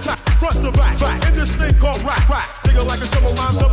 attack, front to back, back. In this thing called rap, rap. Nigga like a drummer rhymes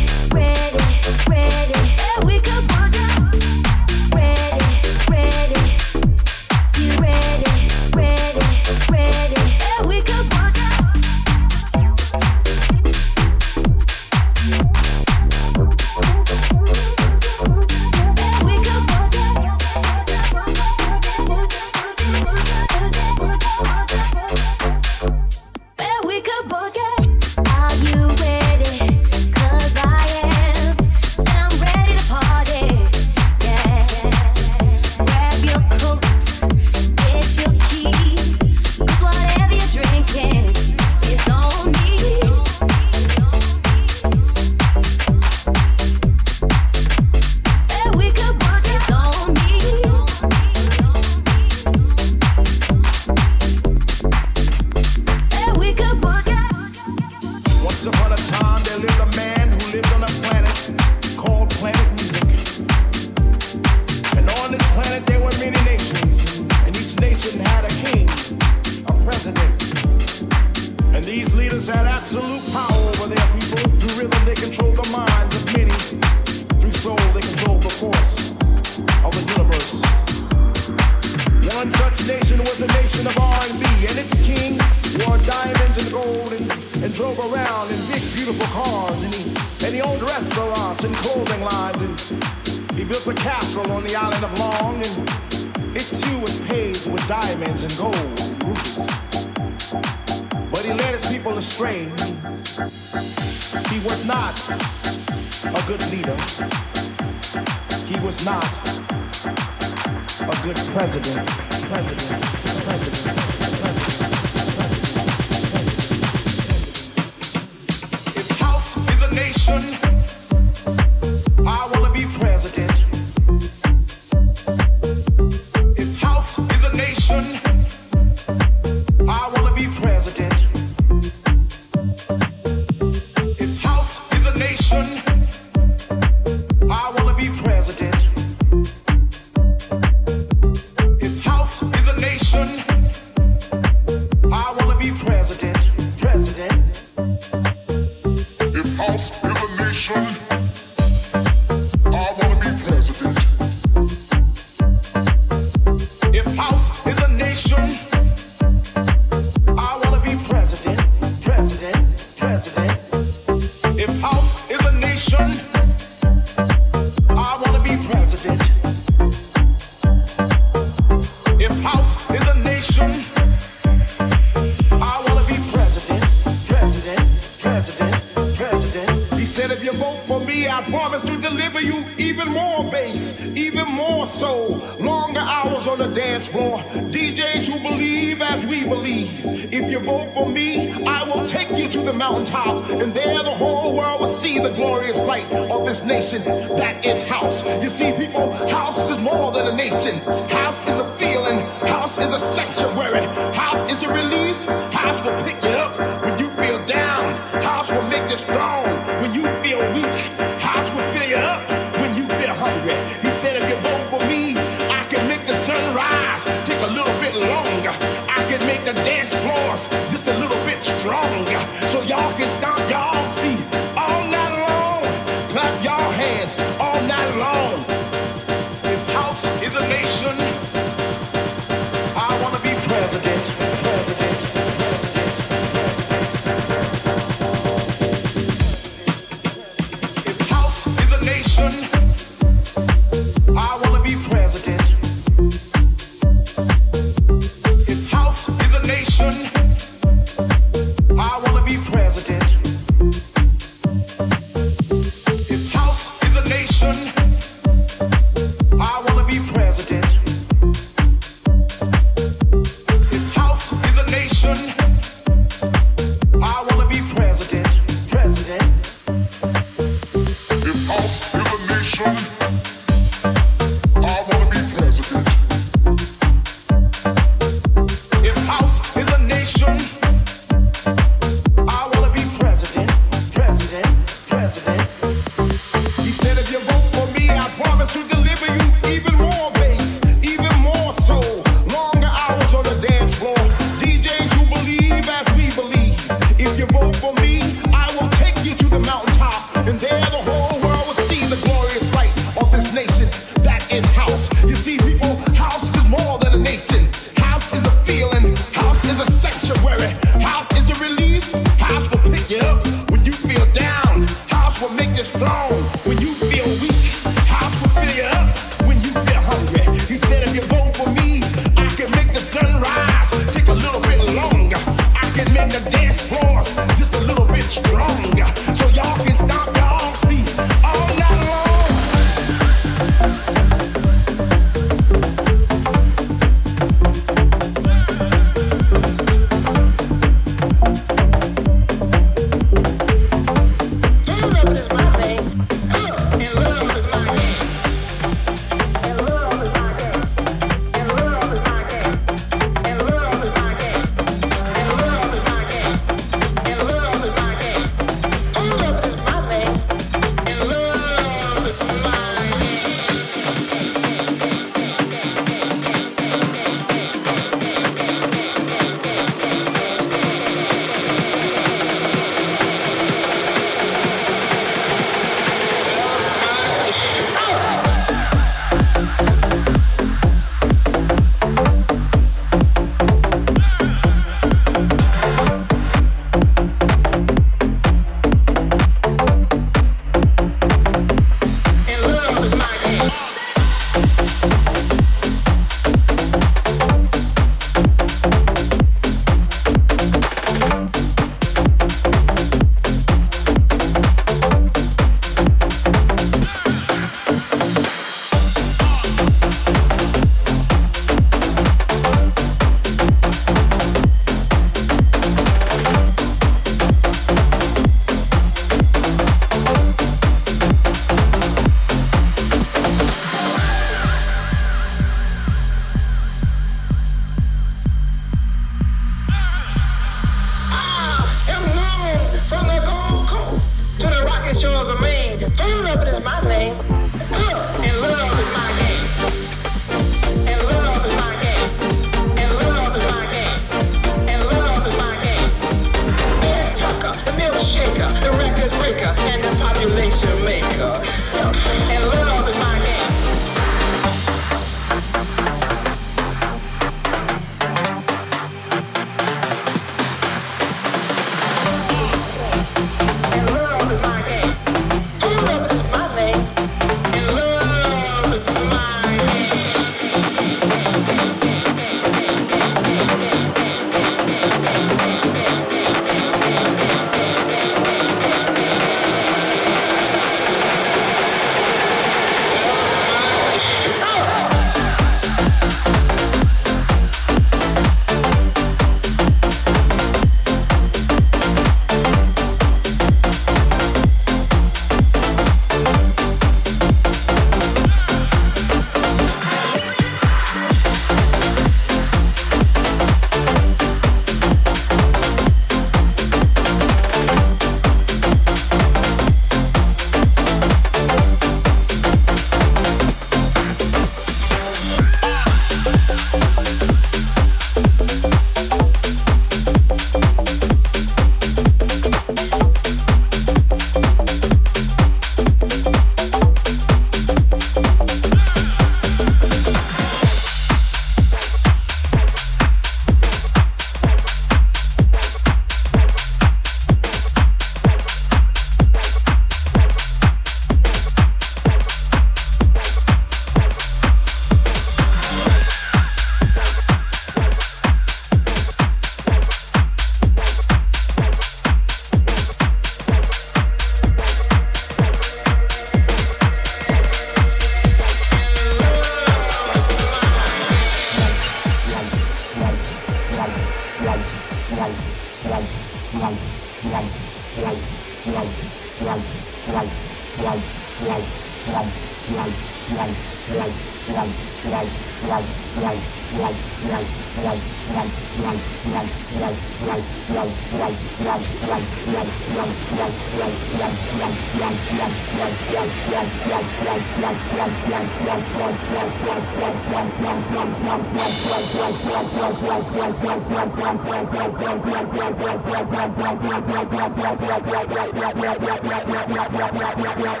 Thank